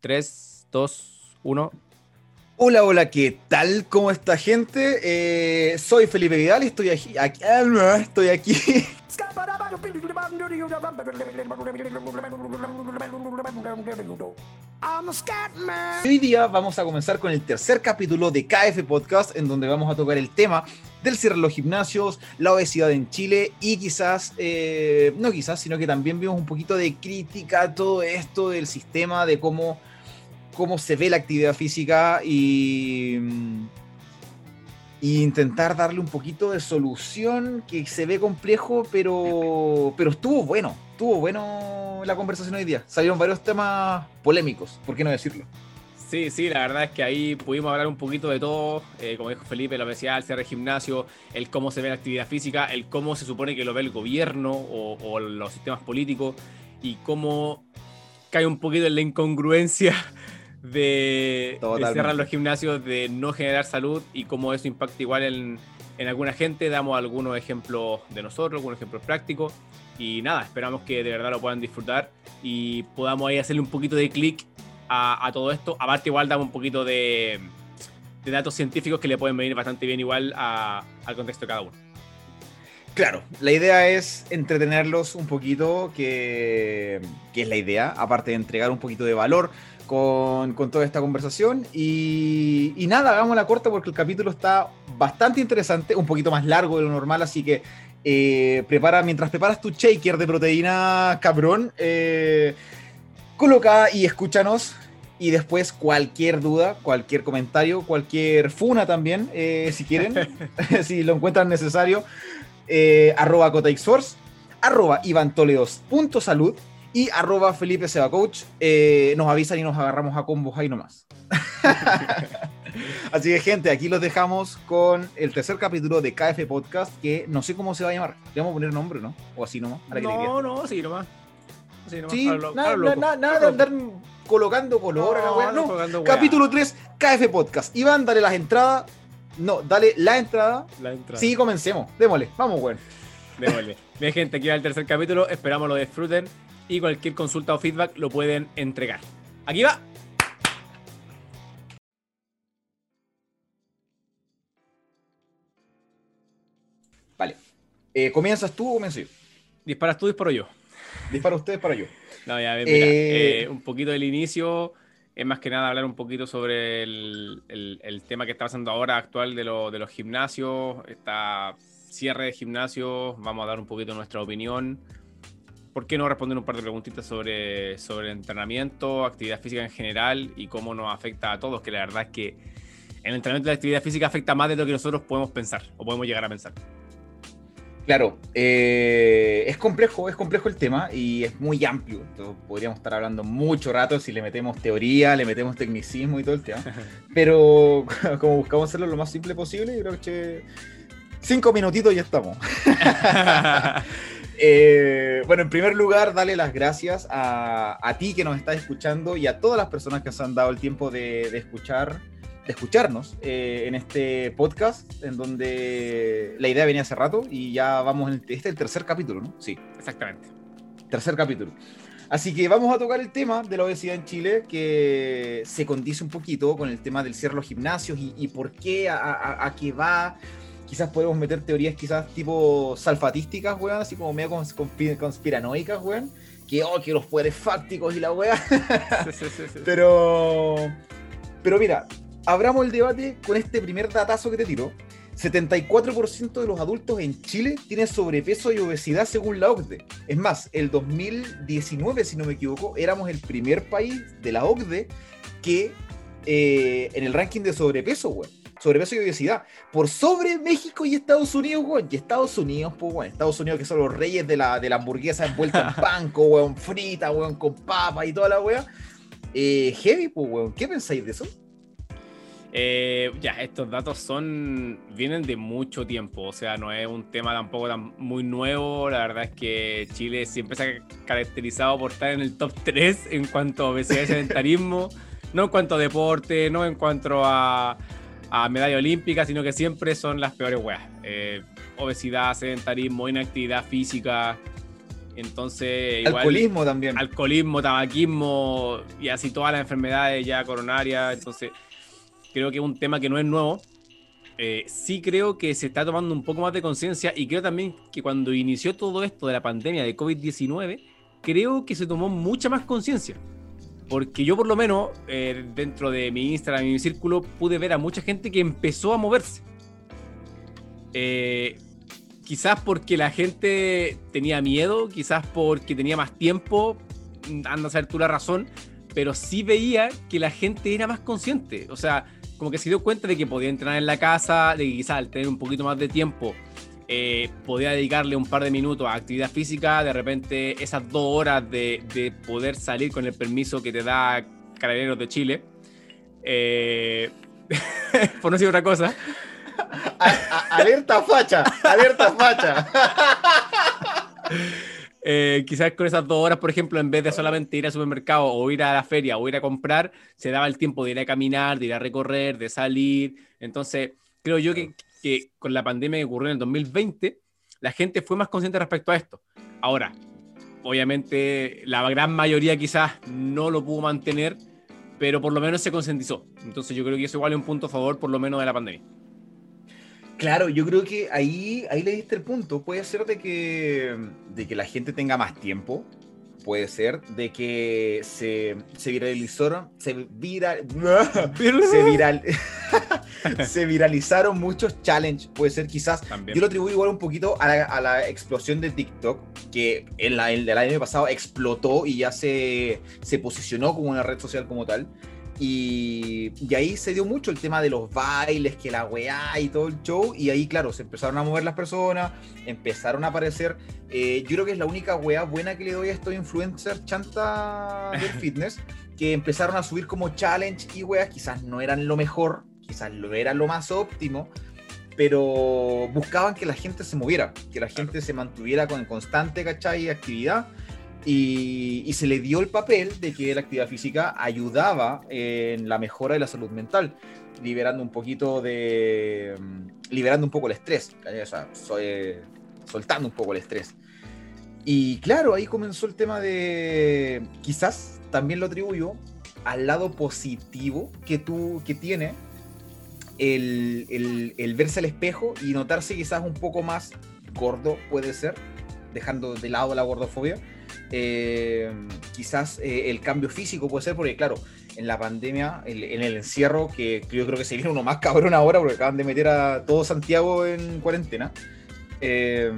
3, 2, 1. Hola, hola, ¿qué tal? ¿Cómo está gente? Eh, soy Felipe Vidal y estoy aquí, aquí ah, estoy aquí. Hoy día vamos a comenzar con el tercer capítulo de KF Podcast, en donde vamos a tocar el tema del cierre de los gimnasios, la obesidad en Chile y quizás, eh, no quizás, sino que también vimos un poquito de crítica a todo esto del sistema, de cómo cómo se ve la actividad física y, intentar darle un poquito de solución que se ve complejo, pero, pero estuvo bueno, estuvo bueno la conversación hoy día. Salieron varios temas polémicos, ¿por qué no decirlo? Sí, sí, la verdad es que ahí pudimos hablar un poquito de todo, eh, como dijo Felipe, la obesidad, el cierre de gimnasio, el cómo se ve la actividad física, el cómo se supone que lo ve el gobierno o, o los sistemas políticos y cómo cae un poquito en la incongruencia de, cerrar los gimnasios, de no generar salud y cómo eso impacta igual en, en alguna gente. Damos algunos ejemplos de nosotros, algunos ejemplos prácticos. Y nada, esperamos que de verdad lo puedan disfrutar y podamos ahí hacerle un poquito de clic a, todo esto. Aparte, igual damos un poquito de, de, datos científicos que le pueden venir bastante bien igual al contexto de cada uno. Claro, la idea es entretenerlos un poquito, que, que es la idea, aparte de entregar un poquito de valor con, toda esta conversación. Y, nada, hagamos la corta porque el capítulo está bastante interesante, un poquito más largo de lo normal, así que eh, prepara, mientras preparas tu shaker de proteína cabrón, eh, coloca y escúchanos. Y después cualquier duda, cualquier comentario, cualquier funa también, eh, si quieren, si lo encuentran necesario, arroba cotaxforce, arroba ivantoledos.salud y arroba Felipe Seba Coach. Eh, nos avisan y nos agarramos a combos ahí nomás. Así que, gente, aquí los dejamos con el tercer capítulo de KF Podcast, que no sé cómo se va a llamar. Le vamos a poner nombre, ¿no? O así nomás. no, no, sí nomás. Sí, nomás. Sí, nada, de andar colocando color. No, capítulo 3, KF Podcast. Iván, dale las entradas. No, dale la entrada. La entrada. Sí, comencemos. Démosle. Vamos, güey. Démosle. Bien, gente, aquí va el tercer capítulo. Esperamos lo disfruten y cualquier consulta o feedback lo pueden entregar. Aquí va. Vale. Eh, ¿Comienzas tú o comienzo yo? ¿Disparas tú, disparo yo? Dispara usted, para yo. No, ya, mira, eh, eh, un poquito del inicio es más que nada hablar un poquito sobre el, el, tema que está pasando ahora actual de, lo, de los gimnasios, esta cierre de gimnasios, vamos a dar un poquito nuestra opinión, ¿por qué no responder un par de preguntitas sobre, sobre entrenamiento, actividad física en general y cómo nos afecta a todos? Que la verdad es que el entrenamiento de la actividad física afecta más de lo que nosotros podemos pensar o podemos llegar a pensar. Claro, eh, es complejo, es complejo el tema y es muy amplio. Entonces, podríamos estar hablando mucho rato si le metemos teoría, le metemos tecnicismo y todo el tema. Pero como buscamos hacerlo lo más simple posible, creo que cinco minutitos y ya estamos. Eh, bueno, en primer lugar, dale las gracias a, ti que nos estás escuchando y a todas las personas que se han dado el tiempo de, escuchar, de escucharnos eh, en este podcast, en donde la idea venía hace rato y ya vamos en este es el tercer capítulo, ¿no? Sí, exactamente. Tercer capítulo. Así que vamos a tocar el tema de la obesidad en Chile, que se condice un poquito con el tema del cierre de los gimnasios y, por qué, a, a qué va, quizás podemos meter teorías quizás tipo salfatísticas, weón, así como medio conspiranoicas, weón. Que, oh, que los poderes fácticos y la weá. pero, pero mira, abramos el debate con este primer datazo que te tiro. 74% de los adultos en Chile tienen sobrepeso y obesidad según la OCDE. Es más, el 2019, si no me equivoco, éramos el primer país de la OCDE que eh, en el ranking de sobrepeso, weón sobrepeso y obesidad, por sobre México y Estados Unidos, weón. Y Estados Unidos, pues, weón. Estados Unidos que son los reyes de la, de la hamburguesa envuelta en panco, weón, frita, weón, con papa y toda la weá. Eh, heavy, pues, weón. ¿Qué pensáis de eso? Eh, ya, estos datos son vienen de mucho tiempo, o sea, no es un tema tampoco tan muy nuevo. La verdad es que Chile siempre se ha caracterizado por estar en el top 3 en cuanto a obesidad y sedentarismo, no en cuanto a deporte, no en cuanto a, a medalla olímpica, sino que siempre son las peores weas. Eh, obesidad, sedentarismo, inactividad física. Entonces, alcoholismo también. Alcoholismo, tabaquismo y así todas las enfermedades ya coronarias. Entonces, creo que es un tema que no es nuevo. Eh, sí creo que se está tomando un poco más de conciencia y creo también que cuando inició todo esto de la pandemia de COVID-19, creo que se tomó mucha más conciencia. Porque yo por lo menos, eh, dentro de mi Instagram y mi círculo, pude ver a mucha gente que empezó a moverse. Eh, quizás porque la gente tenía miedo, quizás porque tenía más tiempo, anda a saber tú la razón, pero sí veía que la gente era más consciente. O sea, como que se dio cuenta de que podía entrenar en la casa, de que quizás al tener un poquito más de tiempo eh, podía dedicarle un par de minutos a actividad física, de repente esas dos horas de, poder salir con el permiso que te da Carabineros de Chile, eh, por no decir otra cosa. alerta facha, alerta facha. Eh, quizás con esas dos horas, por ejemplo, en vez de solamente ir al supermercado o ir a la feria o ir a comprar, se daba el tiempo de ir a caminar, de ir a recorrer, de salir. Entonces, creo yo que, que con la pandemia que ocurrió en el 2020, la gente fue más consciente respecto a esto. Ahora, obviamente, la gran mayoría quizás no lo pudo mantener, pero por lo menos se concientizó. Entonces, yo creo que eso igual es un punto a favor, por lo menos, de la pandemia. Claro, yo creo que ahí, ahí le diste el punto. Puede ser de que, de que la gente tenga más tiempo. Puede ser de que se, se viralizaron. Se, viral, se, viral, se viralizaron muchos challenges. Puede ser quizás. Yo lo atribuyo igual un poquito a la, a la explosión de TikTok. Que en la, el, el año pasado explotó y ya se, se posicionó como una red social como tal. Y, ahí se dio mucho el tema de los bailes, que la weá y todo el show. Y ahí, claro, se empezaron a mover las personas, empezaron a aparecer. Eh, yo creo que es la única weá buena que le doy a estos influencers chanta del fitness, que empezaron a subir como challenge y weas. Quizás no eran lo mejor, quizás no era lo más óptimo, pero buscaban que la gente se moviera, que la gente se mantuviera con constante, ¿cachai? Actividad y, se le dio el papel de que la actividad física ayudaba en la mejora de la salud mental, liberando un poquito de. Mm, liberando un poco el estrés, o sea, soltando un poco el estrés. Y claro, ahí comenzó el tema de. Quizás también lo atribuyo al lado positivo que tú que tiene el, el, el verse al espejo y notarse quizás un poco más gordo, puede ser, dejando de lado la gordofobia eh, quizás eh, el cambio físico puede ser, porque claro, en la pandemia, en, el encierro, que yo creo que se viene uno más cabrón ahora, porque acaban de meter a todo Santiago en cuarentena. Eh,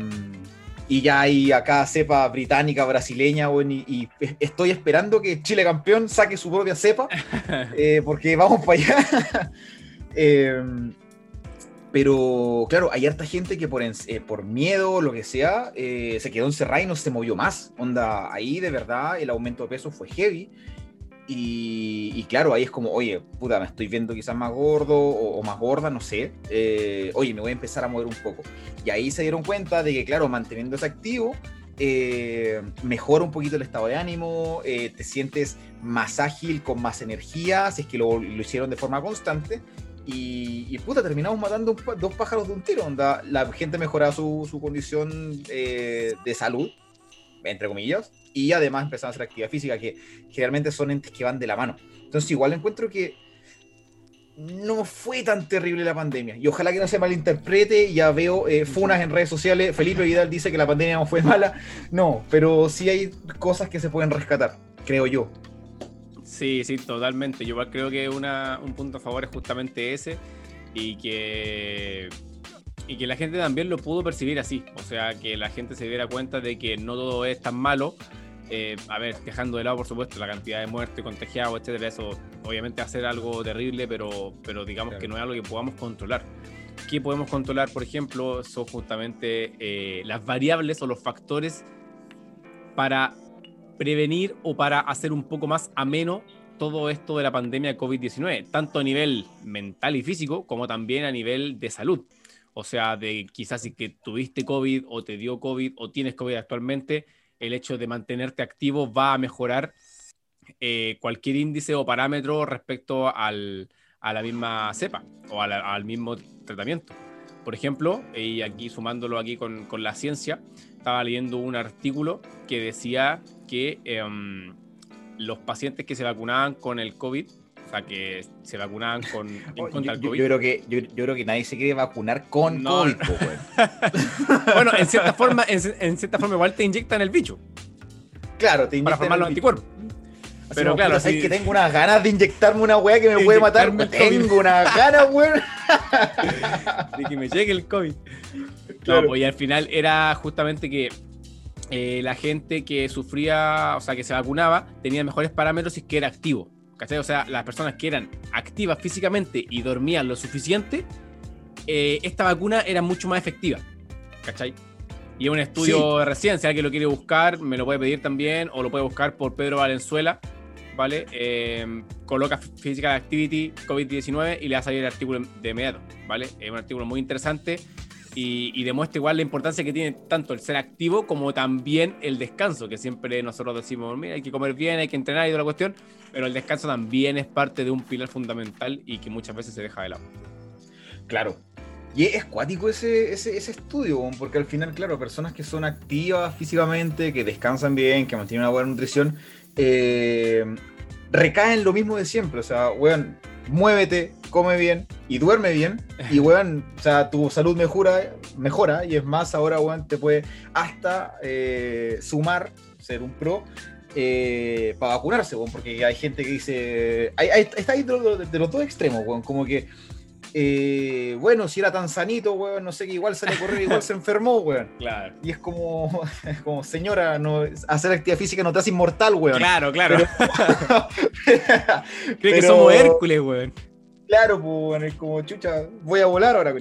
y ya hay acá cepa británica, brasileña, y, estoy esperando que Chile campeón saque su propia cepa, porque vamos para allá. Pero claro, hay harta gente que por, eh, miedo o lo que sea, eh, se quedó encerrada y no se movió más. Onda, ahí de verdad el aumento de peso fue heavy. Y, claro, ahí es como, oye, puta, me estoy viendo quizás más gordo o, más gorda, no sé. Eh, oye, me voy a empezar a mover un poco. Y ahí se dieron cuenta de que, claro, manteniéndose activo, mejora un poquito el estado de ánimo, te sientes más ágil, con más energía, si es que lo, lo hicieron de forma constante y, puta, terminamos matando dos pájaros de un tiro. Onda, la gente mejoraba su, su condición eh, de salud, entre comillas, y además empezaron a hacer actividad física, que generalmente son entes que van de la mano. Entonces, igual encuentro que no fue tan terrible la pandemia. Y ojalá que no se malinterprete. Ya veo eh, funas en redes sociales. Felipe Vidal dice que la pandemia no fue mala. No, pero sí hay cosas que se pueden rescatar, creo yo. Sí, sí, totalmente. Yo creo que una, un punto a favor es justamente ese y que, y que la gente también lo pudo percibir así. O sea, que la gente se diera cuenta de que no todo es tan malo. Eh, a ver, dejando de lado, por supuesto, la cantidad de muertes, contagiados, etcétera, eso obviamente ser algo terrible, pero, pero digamos que no es algo que podamos controlar. ¿Qué podemos controlar, por ejemplo? Son justamente eh, las variables o los factores para prevenir o para hacer un poco más ameno todo esto de la pandemia COVID-19, tanto a nivel mental y físico como también a nivel de salud. O sea, de quizás si que tuviste COVID o te dio COVID o tienes COVID actualmente, el hecho de mantenerte activo va a mejorar eh, cualquier índice o parámetro respecto al, a la misma cepa o al mismo tratamiento. por ejemplo, y aquí sumándolo aquí con, con, la ciencia, estaba leyendo un artículo que decía que em, los pacientes que se vacunaban con el COVID, o sea, que se vacunaban con, contra el COVID. Yo, creo que, yo, creo que nadie se quiere vacunar con COVID, bueno, en cierta, forma, en, cierta forma igual te inyectan el bicho. Claro, te inyectan Para formar los anticuerpos. Pero claro, es que tengo unas ganas de inyectarme una weá que me puede matar. Tengo unas ganas, weón. de que me llegue el COVID. No, pues y al final era justamente que eh, la gente que sufría, o sea, que se vacunaba, tenía mejores parámetros y que era activo. ¿Cachai? O sea, las personas que eran activas físicamente y dormían lo suficiente, eh, esta vacuna era mucho más efectiva. ¿Cachai? Y es un estudio recién, si alguien lo quiere buscar, me lo puede pedir también, o lo puede buscar por Pedro Valenzuela, ¿vale? Eh, coloca Physical Activity COVID-19 y le va a salir el artículo de inmediato, ¿vale? Es un artículo muy interesante y, demuestra igual la importancia que tiene tanto el ser activo como también el descanso, que siempre nosotros decimos, mira, hay que comer bien, hay que entrenar y toda la cuestión, pero el descanso también es parte de un pilar fundamental y que muchas veces se deja de lado. Claro. Y es cuático ese, ese, estudio, porque al final, claro, personas que son activas físicamente, que descansan bien, que mantienen una buena nutrición, eh, recaen lo mismo de siempre. O sea, weón, muévete, come bien y duerme bien. Y, weón, o sea, tu salud mejora, mejora y es más, ahora, weón, te puede hasta eh, sumar, ser un pro, eh, para vacunarse, weón, porque hay gente que dice. está ahí de, de, los dos extremos, weón, como que eh, bueno, si era tan sanito, weón, no sé qué, igual sale a correr, igual se enfermó, weón. Claro. Y es como, como señora, no, hacer actividad física no te hace inmortal, weón. Claro, claro. Creo que somos Hércules, weón. Claro, pues, es como, chucha, voy a volar ahora,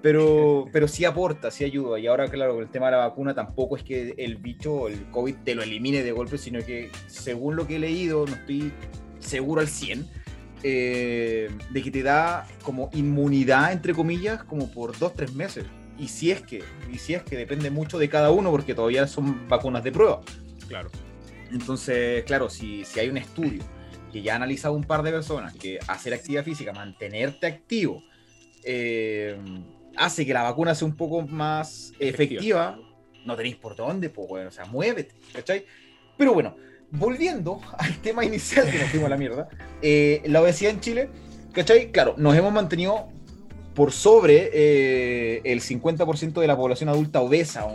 Pero, pero sí aporta, sí ayuda. Y ahora, claro, con el tema de la vacuna, tampoco es que el bicho, el COVID, te lo elimine de golpe, sino que, según lo que he leído, no estoy seguro al 100, eh, de que te da como inmunidad, entre comillas, como por dos, tres meses. Y si es que, y si es que depende mucho de cada uno, porque todavía son vacunas de prueba. Claro. Entonces, claro, si, si hay un estudio que ya ha analizado un par de personas que hacer actividad física, mantenerte activo, eh, hace que la vacuna sea un poco más efectiva, no tenéis por dónde, pues, bueno, o sea, muévete, ¿cachai? Pero bueno, volviendo al tema inicial que nos fuimos a la mierda, eh, la obesidad en Chile, ¿cachai? Claro, nos hemos mantenido por sobre eh, el 50% de la población adulta obesa,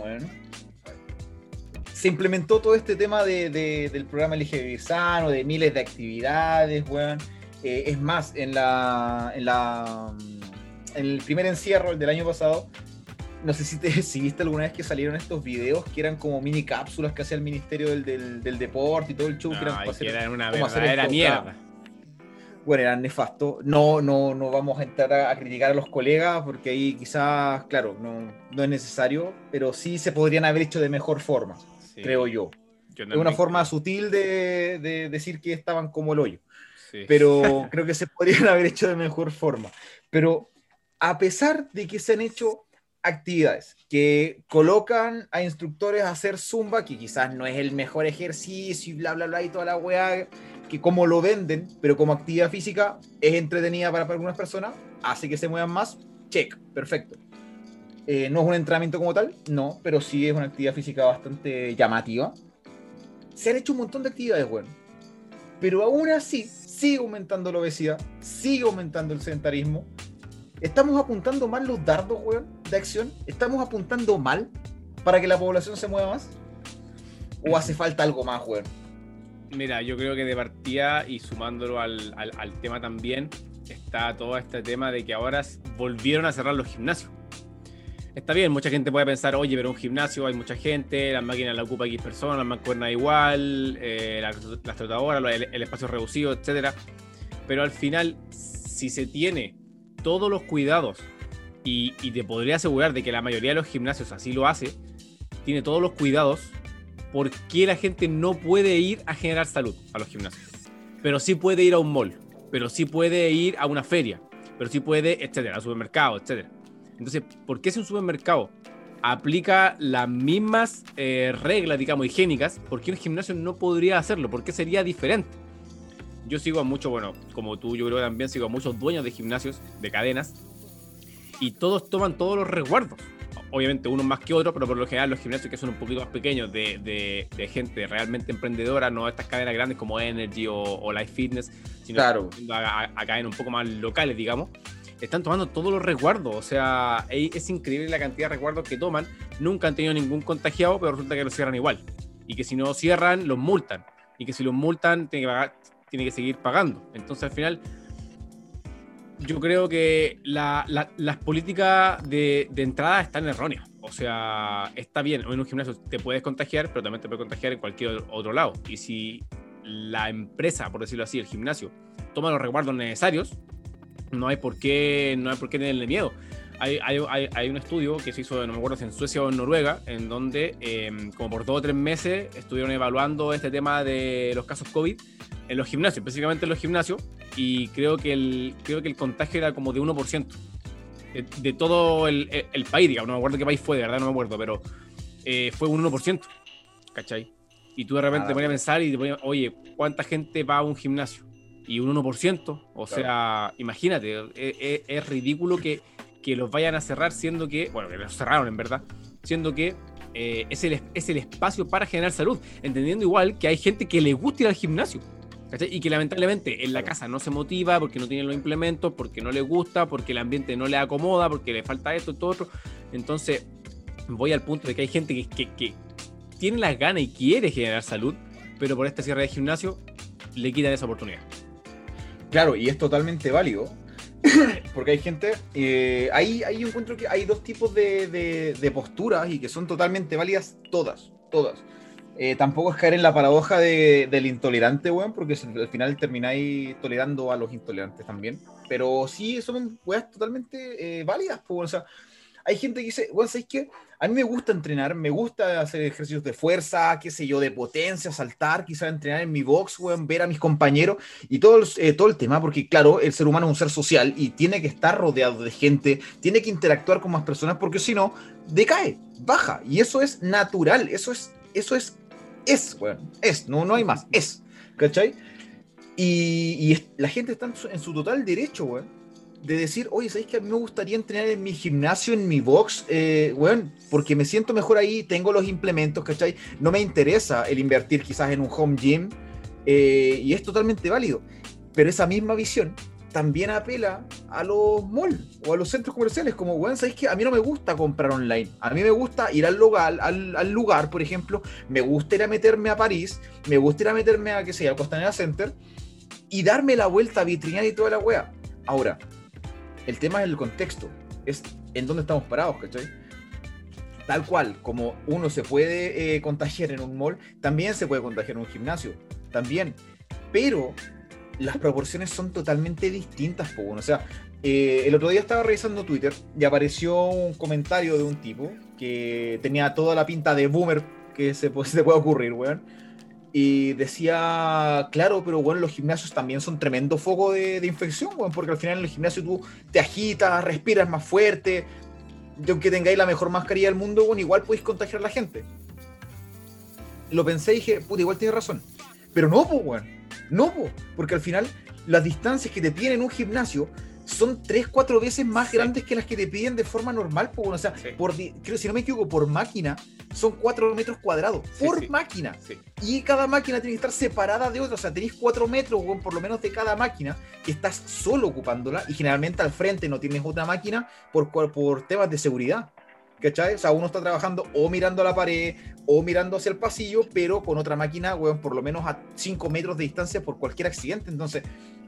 Se implementó todo este tema del programa LGBT Sano, de miles de actividades, weón. Eh, es más, en la, en la en el primer encierro del año pasado, no sé si te si viste alguna vez que salieron estos videos que eran como mini cápsulas que hacía el Ministerio del, del, Deporte y todo el show. que eran, que eran una verdadera mierda. Bueno, eran nefastos. No, no, no vamos a entrar a, criticar a los colegas porque ahí quizás, claro, no, no, es necesario, pero sí se podrían haber hecho de mejor forma, creo yo. es una forma sutil de, de, decir que estaban como el hoyo. Pero creo que se podrían haber hecho de mejor forma. Pero a pesar de que se han hecho actividades que colocan a instructores a hacer zumba, que quizás no es el mejor ejercicio y bla, bla, bla, y toda la weá, que como lo venden, pero como actividad física es entretenida para, algunas personas, hace que se muevan más, check, perfecto. Eh, no es un entrenamiento como tal, no, pero sí es una actividad física bastante llamativa. Se han hecho un montón de actividades, bueno, pero aún así sigue aumentando la obesidad, sigue aumentando el sedentarismo, ¿Estamos apuntando mal los dardos, weón, de acción? ¿Estamos apuntando mal para que la población se mueva más? ¿O hace falta algo más, weón? Mira, yo creo que de partida y sumándolo al, tema también, está todo este tema de que ahora volvieron a cerrar los gimnasios. Está bien, mucha gente puede pensar, oye, pero un gimnasio hay mucha gente, las máquinas la ocupa X personas, las mancuernas igual, eh, las, trotadoras, el, el, espacio reducido, etc. Pero al final, si se tiene todos los cuidados y, te podría asegurar de que la mayoría de los gimnasios así lo hace, tiene todos los cuidados, ¿por qué la gente no puede ir a generar salud a los gimnasios? Pero sí puede ir a un mall, pero sí puede ir a una feria, pero sí puede, etcétera, al supermercado, etcétera. Entonces, ¿por qué si un supermercado aplica las mismas eh, reglas, digamos, higiénicas, ¿por qué un gimnasio no podría hacerlo? ¿Por qué sería diferente? yo sigo a muchos, bueno, como tú, yo creo que también sigo a muchos dueños de gimnasios, de cadenas, y todos toman todos los resguardos. Obviamente unos más que otros, pero por lo general los gimnasios que son un poquito más pequeños de, de, gente realmente emprendedora, no estas cadenas grandes como Energy o, Life Fitness, sino claro. a, a, cadenas un poco más locales, digamos están tomando todos los resguardos. O sea, es increíble la cantidad de resguardos que toman. Nunca han tenido ningún contagiado, pero resulta que lo cierran igual. Y que si no cierran, los multan. Y que si los multan, tiene que, pagar, tiene que seguir pagando. Entonces, al final, yo creo que las políticas de, entrada están erróneas. O sea, está bien, en un gimnasio te puedes contagiar, pero también te puedes contagiar en cualquier otro lado. Y si la empresa, por decirlo así, el gimnasio, toma los resguardos necesarios, no hay por qué, no hay por qué tenerle miedo. Hay, un estudio que se hizo, no me acuerdo si en Suecia o en Noruega, en donde em, como por dos o tres meses estuvieron evaluando este tema de los casos COVID en los gimnasios, específicamente en los gimnasios, y creo que el, creo que el contagio era como de 1%. De, de todo el, el, país, digamos, no me acuerdo qué país fue, de verdad no me acuerdo, pero eh, fue un 1%, ¿cachai? Y tú de repente te ponías a pensar y te ponías, oye, ¿cuánta gente va a un gimnasio? Y un 1%, o sea, imagínate, es, e, es, es ridículo que que los vayan a cerrar, siendo que, bueno, que los cerraron en verdad, siendo que eh, es, el, es el espacio para generar salud, entendiendo igual que hay gente que le gusta ir al gimnasio. Y que lamentablemente en la casa no se motiva porque no tiene los implementos, porque no le gusta, porque el ambiente no le acomoda, porque le falta esto y todo otro. Entonces, voy al punto de que hay gente que, que, que tiene las ganas y quiere generar salud, pero por esta cierre de gimnasio le quitan esa oportunidad. Claro, y es totalmente válido. Porque hay gente, eh, ahí, ahí encuentro que hay dos tipos de, de, posturas y que son totalmente válidas todas, todas. Eh, tampoco es caer en la paradoja del intolerante, weón, porque al final termináis tolerando a los intolerantes también. Pero sí, son weas totalmente eh, válidas, pues, o sea, hay gente que dice, bueno, ¿sabes qué? A mí me gusta entrenar, me gusta hacer ejercicios de fuerza, qué sé yo, de potencia, saltar, quizás entrenar en mi box, weón, ver a mis compañeros y todo el, eh, todo el tema, porque claro, el ser humano es un ser social y tiene que estar rodeado de gente, tiene que interactuar con más personas, porque si no, decae, baja. Y eso es natural, eso es, eso es, es, weón, es, no, no hay más, es, ¿cachai? Y, la gente está en su, total derecho, weón de decir, oye, ¿sabéis que a mí me gustaría entrenar en mi gimnasio, en mi box? Eh, porque me siento mejor ahí, tengo los implementos, ¿cachai? No me interesa el invertir quizás en un home gym eh, y es totalmente válido. Pero esa misma visión también apela a los malls o a los centros comerciales, como, bueno, ¿sabéis que a mí no me gusta comprar online? A mí me gusta ir al lugar, al, lugar, por ejemplo, me gusta ir a meterme a París, me gusta ir a meterme a, qué sé, al Costanera Center y darme la vuelta a vitrinar y toda la wea. Ahora, el tema es el contexto, es en dónde estamos parados, ¿cachai? Tal cual, como uno se puede eh, contagiar en un mall, también se puede contagiar en un gimnasio, también. Pero las proporciones son totalmente distintas, po, o sea, eh, el otro día estaba revisando Twitter y apareció un comentario de un tipo que tenía toda la pinta de boomer que se, se puede ocurrir, weón y decía, claro, pero bueno, los gimnasios también son tremendo foco de, infección, bueno, porque al final en el gimnasio tú te agitas, respiras más fuerte, y aunque tengáis la mejor mascarilla del mundo, bueno, igual podéis contagiar a la gente. Lo pensé y dije, puta, igual tiene razón. Pero no, pues, weón. No, porque al final las distancias que te piden en un gimnasio son 3, 4 veces más grandes que las que te piden de forma normal. o sea, por, creo, si no me equivoco, por máquina son 4 metros cuadrados. Por máquina. Y cada máquina tiene que estar separada de otra. O sea, tenéis 4 metros, por lo menos de cada máquina, que estás solo ocupándola. Y generalmente al frente no tienes otra máquina por, por temas de seguridad. ¿Cachai? O sea, uno está trabajando o mirando a la pared o mirando hacia el pasillo, pero con otra máquina, weón, por lo menos a 5 metros de distancia por cualquier accidente. Entonces,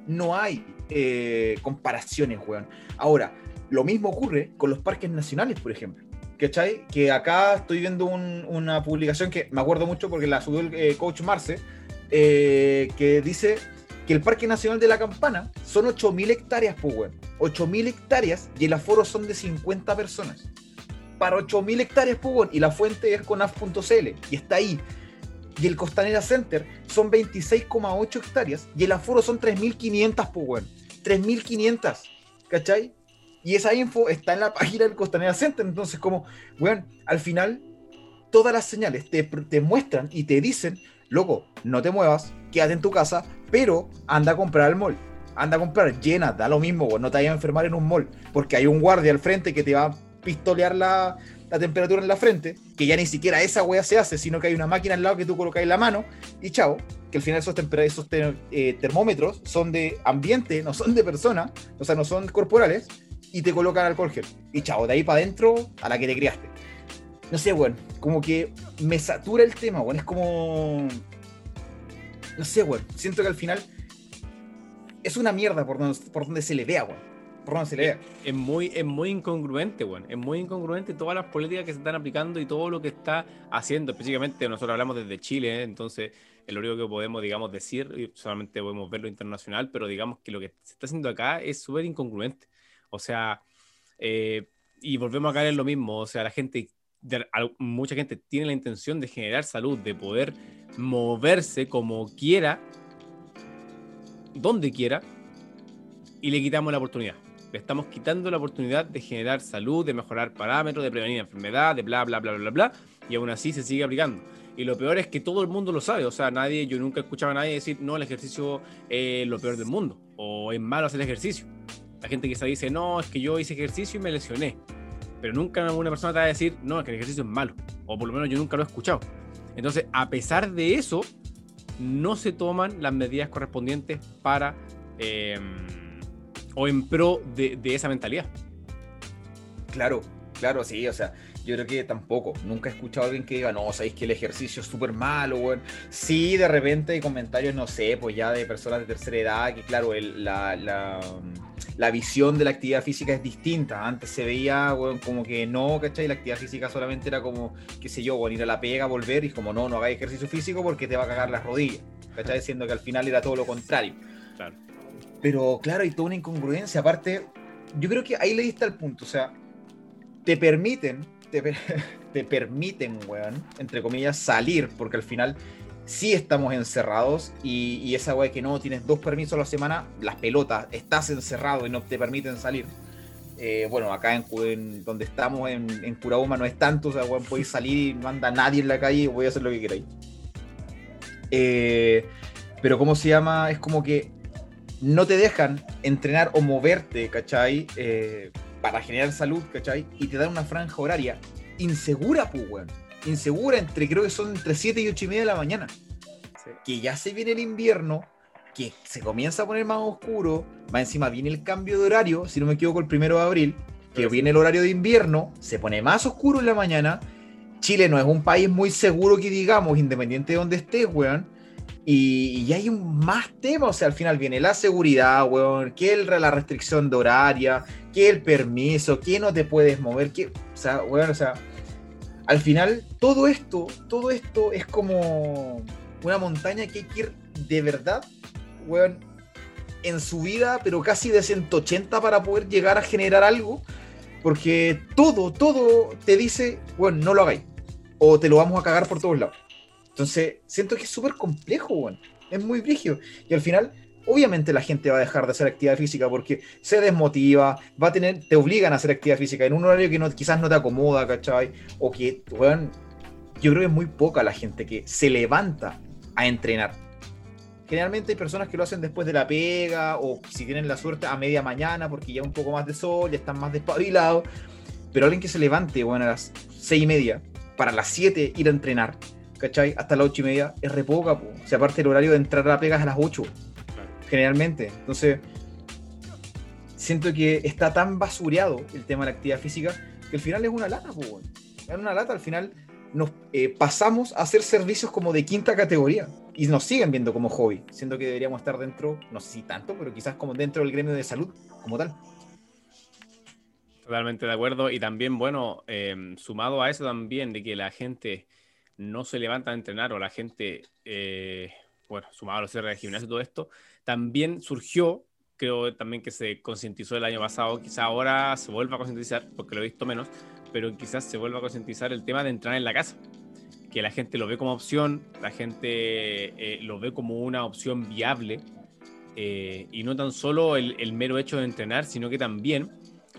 no hay eh, comparaciones, weón. Ahora, lo mismo ocurre con los parques nacionales, por ejemplo. ¿Cachai? Que acá estoy viendo una publicación que me acuerdo mucho porque la subió el eh, coach Marce, eh, que dice que el Parque Nacional de la Campana son 8.000 hectáreas, pues, weón. 8.000 hectáreas y el aforo son de 50 personas. Para 8.000 hectáreas, pues, weón. Y la fuente es conaf.cl y está ahí y el Costanera Center son 26,8 hectáreas y el aforo son 3.500, pues, weón. 3.500, ¿cachai? Y esa info está en la página del Costanera Center. Entonces, como, weón, al final, todas las señales te, te muestran y te dicen, loco, no te muevas, quédate en tu casa, pero anda a comprar al mall. anda a comprar, llena, da lo mismo, no te vayas a enfermar en un mall, porque hay un guardia al frente que te va pistolear la, temperatura en la frente, que ya ni siquiera esa wea se hace, sino que hay una máquina al lado que tú colocas la mano y chao, que al final esos, esos eh, termómetros son de ambiente, no son de persona, o sea, no son corporales, y te colocan alcohol gel. Y chao, de ahí para adentro a la que te criaste. No sé, weón, como que me satura el tema, weón, es como... No sé, weón, siento que al final es una mierda por donde, por donde se le vea, weón. Es, muy, es muy incongruente, weón. Es muy incongruente todas las políticas que se están aplicando y todo lo que está haciendo. Específicamente, nosotros hablamos desde Chile, ¿eh? entonces es lo único que podemos, digamos, decir, y solamente podemos verlo internacional, pero digamos que lo que se está haciendo acá es súper incongruente. O sea, eh, y volvemos a caer en lo mismo, o sea, la gente, mucha gente tiene la intención de generar salud, de poder moverse como quiera, donde quiera y le quitamos la oportunidad. Estamos quitando la oportunidad de generar salud, de mejorar parámetros, de prevenir enfermedad, de bla, bla, bla, bla, bla, y aún así se sigue aplicando. Y lo peor es que todo el mundo lo sabe, o sea, nadie, yo nunca he escuchado a nadie decir, no, el ejercicio es lo peor del mundo, o es malo hacer ejercicio. La gente se dice, no, es que yo hice ejercicio y me lesioné. Pero nunca una persona te va a decir, no, es que el ejercicio es malo, o por lo menos yo nunca lo he escuchado. Entonces, a pesar de eso, no se toman las medidas correspondientes para em, o en pro de, esa mentalidad. Claro, claro, sí, o sea, yo creo que tampoco. Nunca he escuchado a alguien que diga, no, sabéis que el ejercicio es súper malo, weón. Sí, de repente hay comentarios, no sé, pues ya de personas de tercera edad, que claro, la, la, visión de la actividad física es distinta. Antes se veía, weón, como que no, ¿cachai? La actividad física solamente era como, qué sé yo, ir a la pega, volver y como, no, no hagáis ejercicio físico porque te va a cagar las rodillas, ¿cachai? Diciendo que al final era todo lo contrario. Claro. Pero claro, hay toda una incongruencia. Aparte, yo creo que ahí le diste al punto, o sea, te permiten te, permiten, weón, entre comillas, salir, porque al final sí estamos encerrados y, esa weá que no tienes dos permisos a la semana, las pelotas, estás encerrado y no te permiten salir. Eh, bueno, acá en, donde estamos, en, en no es tanto, o sea, weón, podéis salir y no anda nadie en la calle y voy a hacer lo que queráis. Eh, pero, ¿cómo se llama? Es como que no te dejan entrenar o moverte, ¿cachai? Eh, para generar salud, ¿cachai? Y te dan una franja horaria insegura, pues, weón. Insegura entre, creo que son entre 7 y 8 y media de la mañana. Que ya se viene el invierno, que se comienza a poner más oscuro, más encima viene el cambio de horario, si no me equivoco, el primero de abril, que viene el horario de invierno, se pone más oscuro en la mañana. Chile no es un país muy seguro que digamos, independiente de donde estés, weón. Y, hay un más temas, o sea, al final viene la seguridad, weón, que el, la restricción de horaria, que el permiso, que no te puedes mover, que, o sea, weón, o sea, al final todo esto, todo esto es como una montaña que hay que ir de verdad, weón, en su vida, pero casi de 180 para poder llegar a generar algo, porque todo, todo te dice, bueno, no lo hagáis, o te lo vamos a cagar por todos lados. Entonces, siento que es súper complejo, weón. Es muy brígido. Y al final, obviamente la gente va a dejar de hacer actividad física porque se desmotiva, va a tener, te obligan a hacer actividad física en un horario que quizás no te acomoda, ¿cachai? O que, weón, yo creo que es muy poca la gente que se levanta a entrenar. Generalmente hay personas que lo hacen después de la pega o si tienen la suerte a media mañana porque ya un poco más de sol, ya están más despabilados. Pero alguien que se levante, bueno, a las seis y media, para las siete ir a entrenar, ¿cachai? Hasta las ocho y media es re poca, O sea, aparte el horario de entrar a la pega es a las 8, generalmente. Entonces, siento que está tan basureado el tema de la actividad física que al final es una lata, pues, Es una lata, al final nos eh, pasamos a hacer servicios como de quinta categoría y nos siguen viendo como hobby, siendo que deberíamos estar dentro, no sé si tanto, pero quizás como dentro del gremio de salud como tal. Totalmente de acuerdo. Y también, bueno, eh, sumado a eso también de que la gente no se levanta a entrenar o la gente, eh, bueno, sumado a los cierres de gimnasio y todo esto, también surgió, creo también que se concientizó el año pasado, quizá ahora se vuelva a concientizar, porque lo he visto menos, pero quizás se vuelva a concientizar el tema de entrenar en la casa, que la gente lo ve como opción, la gente eh, lo ve como una opción viable, eh, y no tan solo el, el, mero hecho de entrenar, sino que también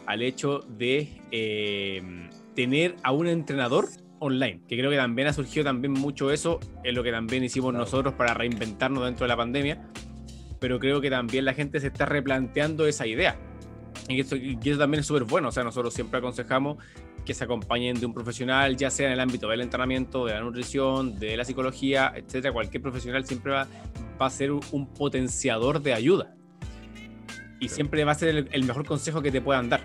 al hecho de tener a un entrenador online, que creo que también ha surgido también mucho eso, es lo que también hicimos nosotros para reinventarnos dentro de la pandemia, pero creo que también la gente se está replanteando esa idea. Y eso, y eso también es súper bueno, o sea, nosotros siempre aconsejamos que se acompañen de un profesional, ya sea en el ámbito del entrenamiento, de la nutrición, de la psicología, etcétera. Cualquier profesional siempre va, va a ser un potenciador de ayuda. Y siempre va a ser el, el mejor consejo que te puedan dar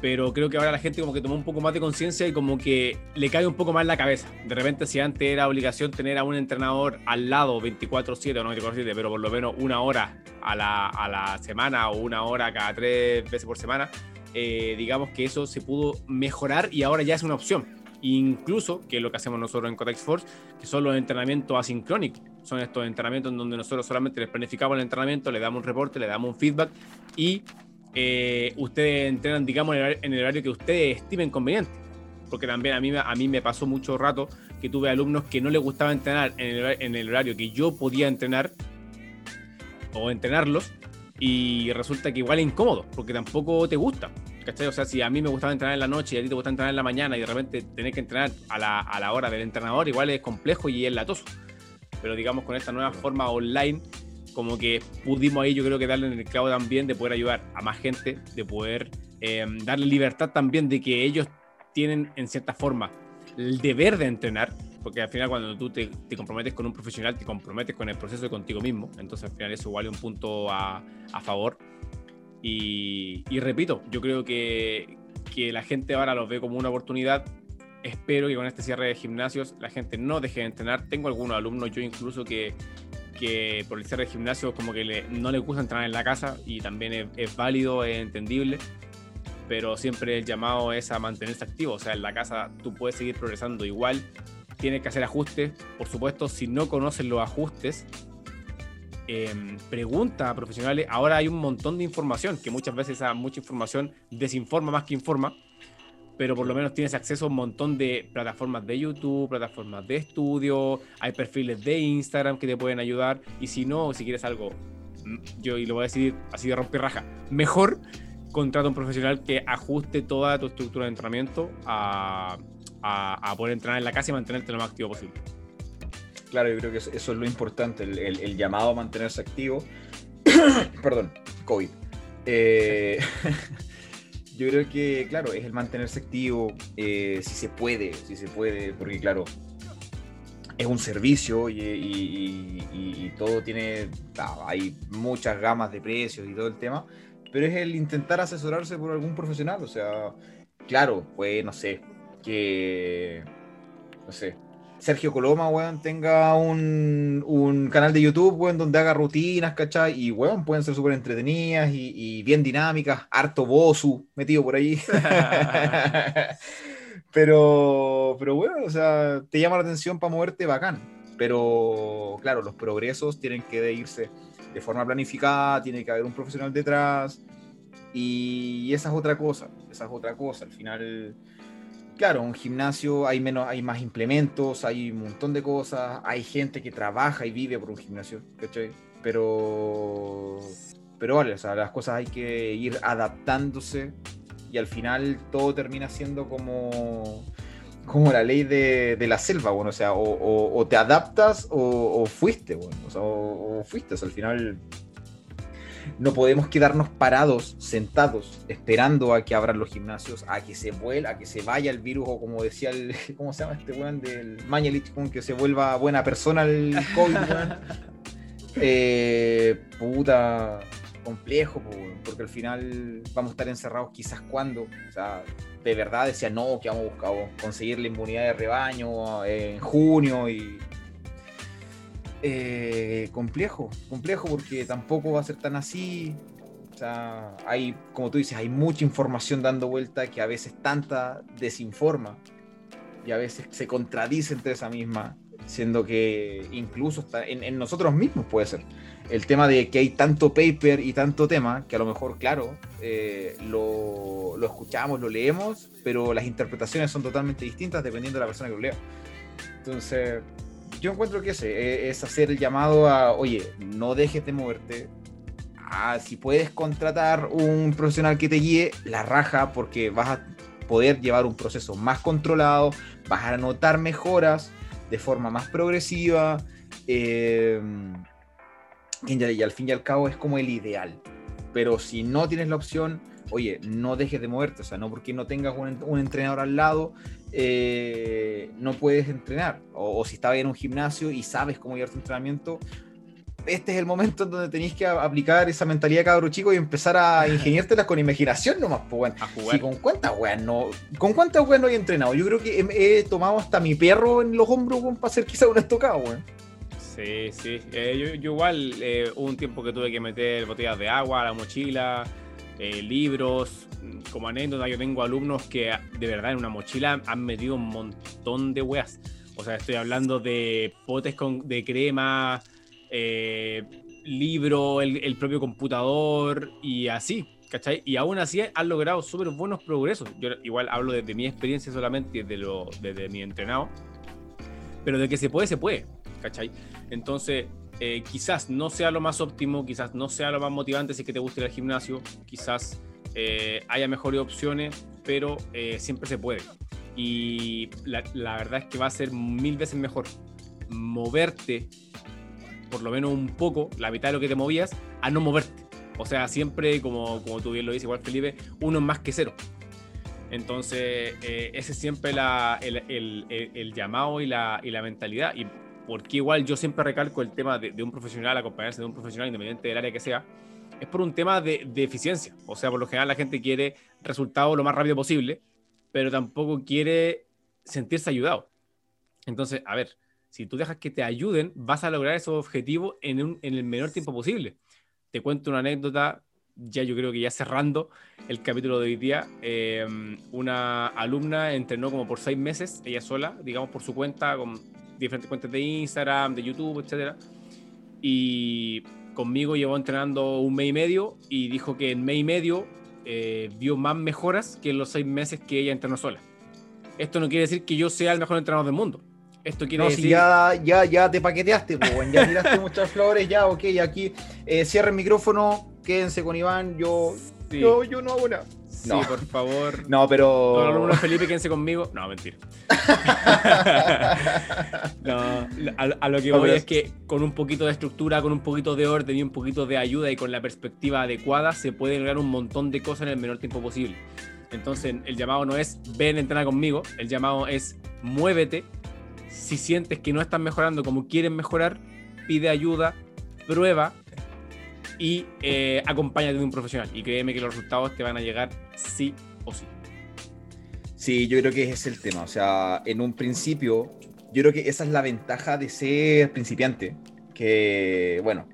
pero creo que ahora la gente como que tomó un poco más de conciencia y como que le cae un poco más la cabeza. De repente si antes era obligación tener a un entrenador al lado 24/7 o no 24/7, pero por lo menos una hora a la, a la semana o una hora cada tres veces por semana, eh, digamos que eso se pudo mejorar y ahora ya es una opción. Incluso, que es lo que hacemos nosotros en Codex Force, que son los entrenamientos asincrónicos. Son estos entrenamientos en donde nosotros solamente les planificamos el entrenamiento, le damos un reporte, le damos un feedback y eh, ustedes entrenan, digamos, en el, horario que ustedes estimen conveniente. Porque también a mí, a mí me pasó mucho rato que tuve alumnos que no les gustaba entrenar en el, horario que yo podía entrenar o entrenarlos y resulta que igual es incómodo porque tampoco te gusta. ¿cachai? O sea, si a mí me gustaba entrenar en la noche y a ti te gusta entrenar en la mañana y de repente tenés que entrenar a la, a la hora del entrenador, igual es complejo y es latoso. Pero digamos con esta nueva forma online como que pudimos ahí yo creo que darle en el clavo también de poder ayudar a más gente, de poder eh, darle libertad también de que ellos tienen en cierta forma el deber de entrenar, porque al final cuando tú te, comprometes con un profesional, te comprometes con el proceso de contigo mismo, entonces al final eso vale un punto a, a favor. Y, y, repito, yo creo que, que la gente ahora lo ve como una oportunidad. Espero que con este cierre de gimnasios la gente no deje de entrenar. Tengo algunos alumnos, yo incluso, que, que por el cierre de gimnasio como que no le gusta entrenar en la casa y también es, válido, es entendible, pero siempre el llamado es a mantenerse activo, o sea, en la casa tú puedes seguir progresando igual, tienes que hacer ajustes, por supuesto, si no conoces los ajustes, em, pregunta a profesionales, ahora hay un montón de información, que muchas veces esa mucha información desinforma más que informa, pero por lo menos tienes acceso a un montón de plataformas de YouTube, plataformas de estudio, hay perfiles de Instagram que te pueden ayudar. Y si no, si quieres algo, mm, yo y lo voy a decir así de romper raja, mejor contrata un profesional que ajuste toda tu estructura de entrenamiento a, a, poder entrenar en la casa y mantenerte lo más activo posible. Claro, yo creo que eso, es lo importante, el, el, llamado a mantenerse activo. Perdón, COVID. Eh, yo creo que, claro, es el mantenerse activo, eh, si se puede, si se puede, porque claro, es un servicio y, todo tiene, hay muchas gamas de precios y todo el tema, pero es el intentar asesorarse por algún profesional, o sea, claro, pues no sé, que, no sé, Sergio Coloma, weón, tenga un, canal de YouTube, weón, donde haga rutinas, ¿cachai? Y, weón, pueden ser súper entretenidas y, bien dinámicas. Harto Bosu metido por ahí. pero, pero, weón, o sea, te llama la atención para moverte bacán. Pero, claro, los progresos tienen que irse de forma planificada, tiene que haber un profesional detrás. Y esa es otra cosa, esa es otra cosa. Al final claro, un gimnasio hay menos, hay más implementos, hay un montón de cosas, hay gente que trabaja y vive por un gimnasio, ¿cachai? Pero, pero vale, o sea, las cosas hay que ir adaptándose y al final todo termina siendo como, como la ley de, la selva, bueno, o sea, o, te adaptas o, fuiste, bueno, o sea, fuiste, al final no podemos quedarnos parados, sentados, esperando a que abran los gimnasios, a que se vuelva, a que se vaya el virus, o como decía el, ¿cómo se llama este weón del Mañalich, con que se vuelva buena persona el COVID, eh, puta, complejo, porque al final vamos a estar encerrados quizás cuando, o sea, de verdad decía no, que vamos a buscar conseguir la inmunidad de rebaño en junio y eh, complejo, complejo porque tampoco va a ser tan así. O sea, hay, como tú dices, hay mucha información dando vuelta que a veces tanta desinforma y a veces se contradice entre esa misma, siendo que incluso está en, nosotros mismos puede ser. El tema de que hay tanto paper y tanto tema que a lo mejor, claro, eh, lo, lo escuchamos, lo leemos, pero las interpretaciones son totalmente distintas dependiendo de la persona que lo lea. Entonces, yo encuentro que ese eh, es hacer el llamado a, oye, no dejes de moverte. Ah, si puedes contratar un profesional que te guíe, la raja, porque vas a poder llevar un proceso más controlado, vas a notar mejoras de forma más progresiva. Eh, y al fin y al cabo es como el ideal. Pero si no tienes la opción, oye, no dejes de moverte, o sea, no porque no tengas un, entrenador al lado, eh, no puedes entrenar. O, si estabas en un gimnasio y sabes cómo llevar tu entrenamiento, este es el momento en donde tenéis que aplicar esa mentalidad cabro chico y empezar a ingeniártelas con imaginación nomás, pues, A jugar. con cuántas weas no, con cuántas weas no he entrenado. Yo creo que he, tomado hasta mi perro en los hombros, para hacer quizá una estocada, weón. Sí, sí. Eh, yo, igual eh, hubo un tiempo que tuve que meter botellas de agua a la mochila, eh, libros. Como anécdota, yo tengo alumnos que de verdad en una mochila han metido un montón de weas. O sea, estoy hablando de potes con, de crema, libro, el, propio computador y así. ¿Cachai? Y aún así han logrado súper buenos progresos. Yo igual hablo desde mi experiencia solamente, desde, lo, desde mi entrenado. Pero de que se puede, se puede. ¿Cachai? Entonces, eh, quizás no sea lo más óptimo, quizás no sea lo más motivante si es que te guste ir al gimnasio, quizás eh, haya mejores opciones, pero eh, siempre se puede. Y la, verdad es que va a ser mil veces mejor moverte, por lo menos un poco, la mitad de lo que te movías, a no moverte. O sea, siempre, como, como tú bien lo dices, igual Felipe, uno es más que cero. Entonces, ese es siempre el, llamado y la, y la mentalidad. Porque igual yo siempre recalco el tema de, un profesional, acompañarse de un profesional independiente del área que sea, es por un tema de, eficiencia. O sea, por lo general la gente quiere resultados lo más rápido posible, pero tampoco quiere sentirse ayudado. Entonces, a ver, si tú dejas que te ayuden, vas a lograr esos objetivos en, el menor tiempo posible. Te cuento una anécdota, ya yo creo que ya cerrando el capítulo de hoy día, eh, una alumna entrenó como por seis meses, ella sola, digamos por su cuenta, con diferentes cuentas de Instagram, de YouTube, etcétera. Y conmigo llevó entrenando un mes y medio y dijo que en mes y medio eh, vio más mejoras que en los seis meses que ella entrenó sola. Esto no quiere decir que yo sea el mejor entrenador del mundo. Esto quiere no, decir. Si ya, ya, ya te paqueteaste, pues, ya tiraste muchas flores, ya, ok, aquí eh, cierra el micrófono, quédense con Iván, yo, yo, yo no hago nada. Sí, por favor. No, pero. Todos los Felipe, quédense conmigo. No, mentira. no, a, lo que voy es que con un poquito de estructura, con un poquito de orden y un poquito de ayuda y con la perspectiva adecuada, se puede lograr un montón de cosas en el menor tiempo posible. Entonces, el llamado no es ven, entrenar conmigo. El llamado es muévete. Si sientes que no estás mejorando como quieres mejorar, pide ayuda, prueba y eh, acompáñate de un profesional. Y créeme que los resultados te van a llegar sí o sí. Sí, yo creo que ese es el tema. O sea, en un principio, yo creo que esa es la ventaja de ser principiante. Que, bueno,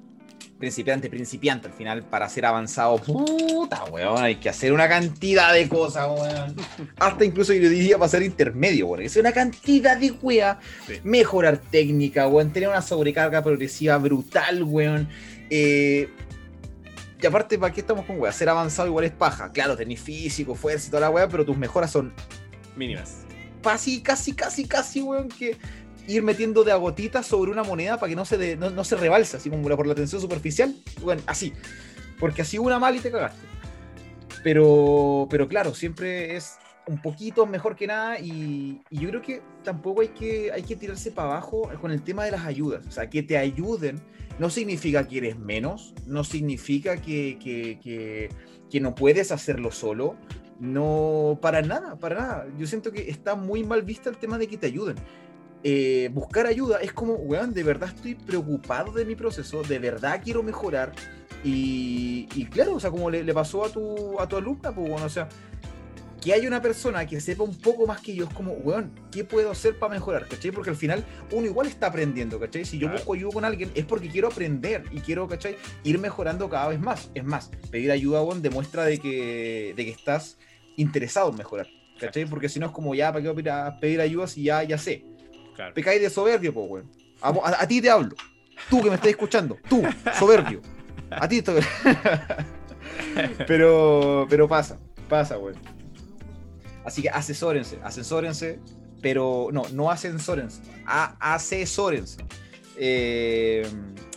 principiante, principiante, al final, para ser avanzado, puta, weón, hay que hacer una cantidad de cosas, weón. Hasta incluso yo diría para ser intermedio, weón. Es una cantidad de weón. Mejorar técnica, weón. Tener una sobrecarga progresiva brutal, weón. Eh, y aparte, ¿para qué estamos con weá? Ser avanzado igual es paja. Claro, tenés físico, fuerza y toda la weá, pero tus mejoras son mínimas. Casi, casi, casi, casi, weón, que ir metiendo de agotitas sobre una moneda para que no se, no, se rebalse, así como por la tensión superficial. Bueno, así. Porque así una mal y te cagaste. Pero, pero claro, siempre es un poquito mejor que nada y, y, yo creo que tampoco hay que, hay que tirarse para abajo con el tema de las ayudas. O sea, que te ayuden no significa que eres menos, no significa que, que, que, no puedes hacerlo solo, no, para nada, para nada. Yo siento que está muy mal vista el tema de que te ayuden. Eh, buscar ayuda es como, weón, de verdad estoy preocupado de mi proceso, de verdad quiero mejorar. Y, y claro, o sea, como le, le, pasó a tu, a tu alumna, pues bueno, o sea, que haya una persona que sepa un poco más que yo, es como, weón, ¿qué puedo hacer para mejorar? ¿Cachai? Porque al final uno igual está aprendiendo, ¿cachai? Si yo busco ayuda con alguien es porque quiero aprender y quiero, ¿cachai? Ir mejorando cada vez más. Es más, pedir ayuda, weón, demuestra de que, de que estás interesado en mejorar, ¿cachai? Porque si no es como, ya, ¿para qué voy a pedir ayuda si ya, ya sé? Claro. Pecáis de soberbio, pues, weón. A, ti te hablo. Tú que me estás escuchando. Tú, soberbio. A ti te... pero, pero pasa, pasa, weón. Así que asesórense, asesórense, pero no, no asesórense, a, asesórense. Eh,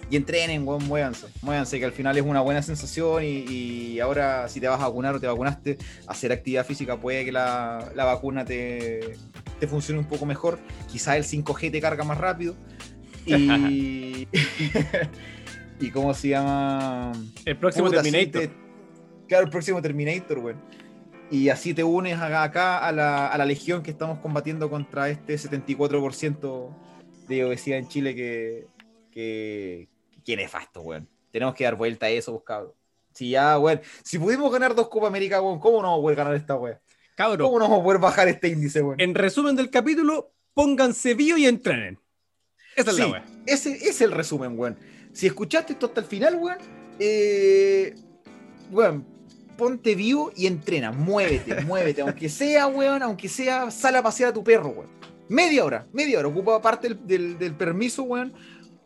y entrenen, muévanse, muévanse, que al final es una buena sensación y, ahora si te vas a vacunar o te vacunaste, hacer actividad física puede que la, vacuna te, te, funcione un poco mejor, quizás el 5G te carga más rápido y, y cómo se llama. El próximo Puta, Terminator. sí, te- claro, el próximo Terminator, weón. Y así te unes a- acá a la, a la legión que estamos combatiendo contra este 74% de obesidad en Chile que, que, que es nefasto, weón. Tenemos que dar vuelta a eso, buscado. Si ya, weón, si pudimos ganar dos Copa América, weón, ¿cómo no vamos a poder ganar esta weón? Cabro, ¿Cómo no vamos a poder bajar este índice, weón? en resumen del capítulo, pónganse bio y entrenen. Esa es Sí, la wea. ese es el resumen, weón. Si escuchaste esto hasta el final, weón, eh, weón, ponte vivo y entrena, muévete, muévete, aunque sea, weón, aunque sea, sal a pasear a tu perro, weón. Media hora, media hora, ocupa parte del, del- del permiso, weón,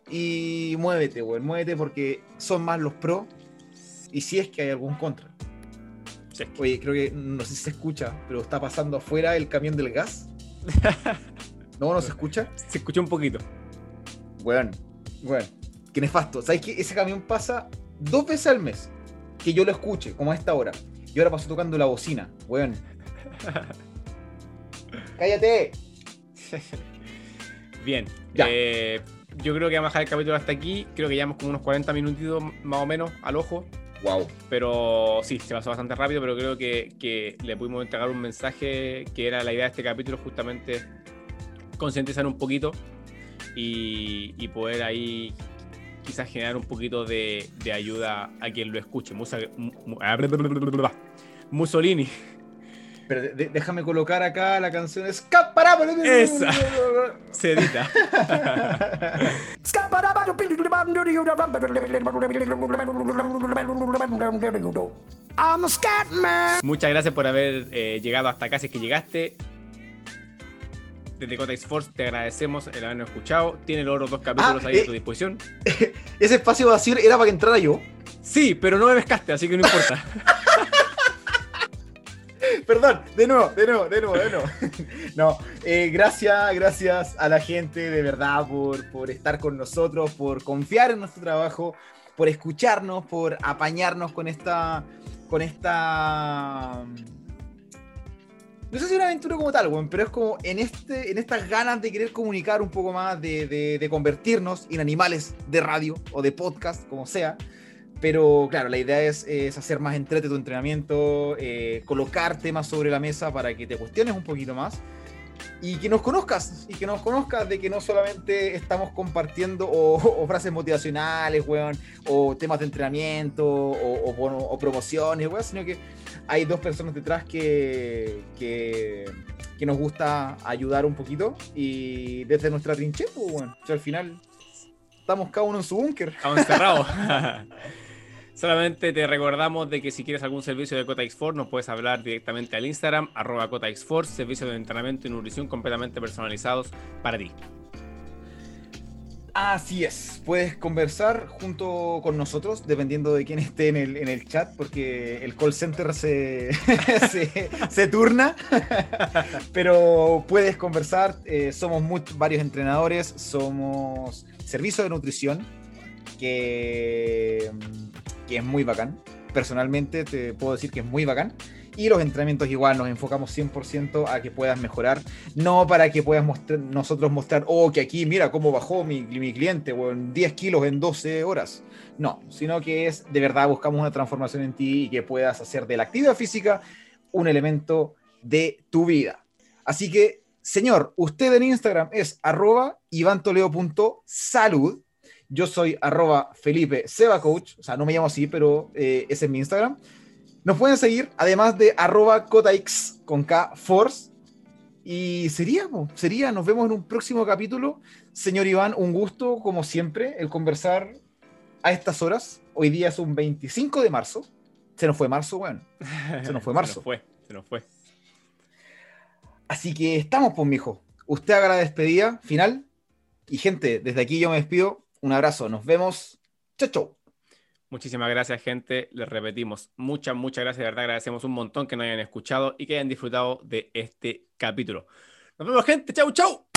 y muévete, weón, muévete porque son más los pros y si es que hay algún contra. Sí. Oye, creo que, no sé si se escucha, pero está pasando afuera el camión del gas. No, no se escucha. Se escuchó un poquito. Weón, weón, qué nefasto. ¿Sabes que ese camión pasa dos veces al mes? Que yo lo escuche, como a esta hora. Y ahora pasó tocando la bocina, weón. ¡Cállate! Bien. Ya. eh, yo creo que vamos a dejar el capítulo hasta aquí. Creo que llevamos como unos 40 minutitos más o menos al ojo. Wow. Pero sí, se pasó bastante rápido, pero creo que, que le pudimos entregar un mensaje que era la idea de este capítulo, justamente concientizar un poquito y, y poder ahí quizás generar un poquito de, de ayuda a quien lo escuche. Musa- mu- mu- Mussolini. Pero de- déjame colocar acá la canción Escapará. Esa. Se edita. Muchas gracias por haber eh, llegado hasta acá, si es que llegaste. Desde Cotex Force te agradecemos el habernos escuchado. Tiene los otros dos capítulos Ah, ahí eh. a tu disposición. Ese espacio vacío era para que entrara yo. Sí, pero no me pescaste, así que no importa. Perdón, de nuevo, de nuevo, de nuevo, de nuevo. No, eh, gracias, gracias a la gente de verdad por, por estar con nosotros, por confiar en nuestro trabajo, por escucharnos, por apañarnos con esta, con esta, no sé si una aventura como tal, weón, pero es como en, este, en estas ganas de querer comunicar un poco más, de, de- de convertirnos en animales de radio o de podcast, como sea. Pero claro, la idea es, es hacer más entrete tu entrenamiento, eh, colocar temas sobre la mesa para que te cuestiones un poquito más y que nos conozcas, y que nos conozcas de que no solamente estamos compartiendo o, o frases motivacionales, weón, o temas de entrenamiento, o, o bono- o promociones, weón, sino que hay dos personas detrás que, que, que nos gusta ayudar un poquito y desde nuestra trinchera, pues, weón, o sea, al final estamos cada uno en su búnker. Estamos encerrados. Solamente te recordamos de que si quieres algún servicio de Cota X4, nos puedes hablar directamente al Instagram, arroba Cota X4, servicios de entrenamiento y nutrición completamente personalizados para ti. Así es, puedes conversar junto con nosotros, dependiendo de quién esté en el, en el chat, porque el call center se, se, se turna, pero puedes conversar, eh, somos much- varios entrenadores, somos servicio de nutrición, que, mm, que es muy bacán, personalmente te puedo decir que es muy bacán, y los entrenamientos igual nos enfocamos 100% a que puedas mejorar no para que puedas mostrar, nosotros mostrar, oh, que aquí mira cómo bajó mi, mi cliente, weón, 10 kilos en 12 horas. No, sino que es de verdad buscamos una transformación en ti y que puedas hacer de la actividad física un elemento de tu vida. Así que, señor, usted en Instagram es arroba ivantoleo.salud. Yo soy arroba Felipe Seba Coach, o sea, no me llamo así, pero eh, ese es mi Instagram. Nos pueden seguir, además de arroba cotax con K Force. Y sería, sería, nos vemos en un próximo capítulo. Señor Iván, un gusto, como siempre, el conversar a estas horas. Hoy día es un 25 de marzo. Se nos fue marzo, bueno. Se nos fue marzo. Se nos fue, se nos fue. Así que estamos, pues, mijo. Usted haga la despedida final. Y gente, desde aquí yo me despido. Un abrazo, nos vemos. Chau, chau. Muchísimas gracias, gente. Les repetimos, muchas, muchas gracias. De verdad, agradecemos un montón que nos hayan escuchado y que hayan disfrutado de este capítulo. Nos vemos, gente. Chau, chau.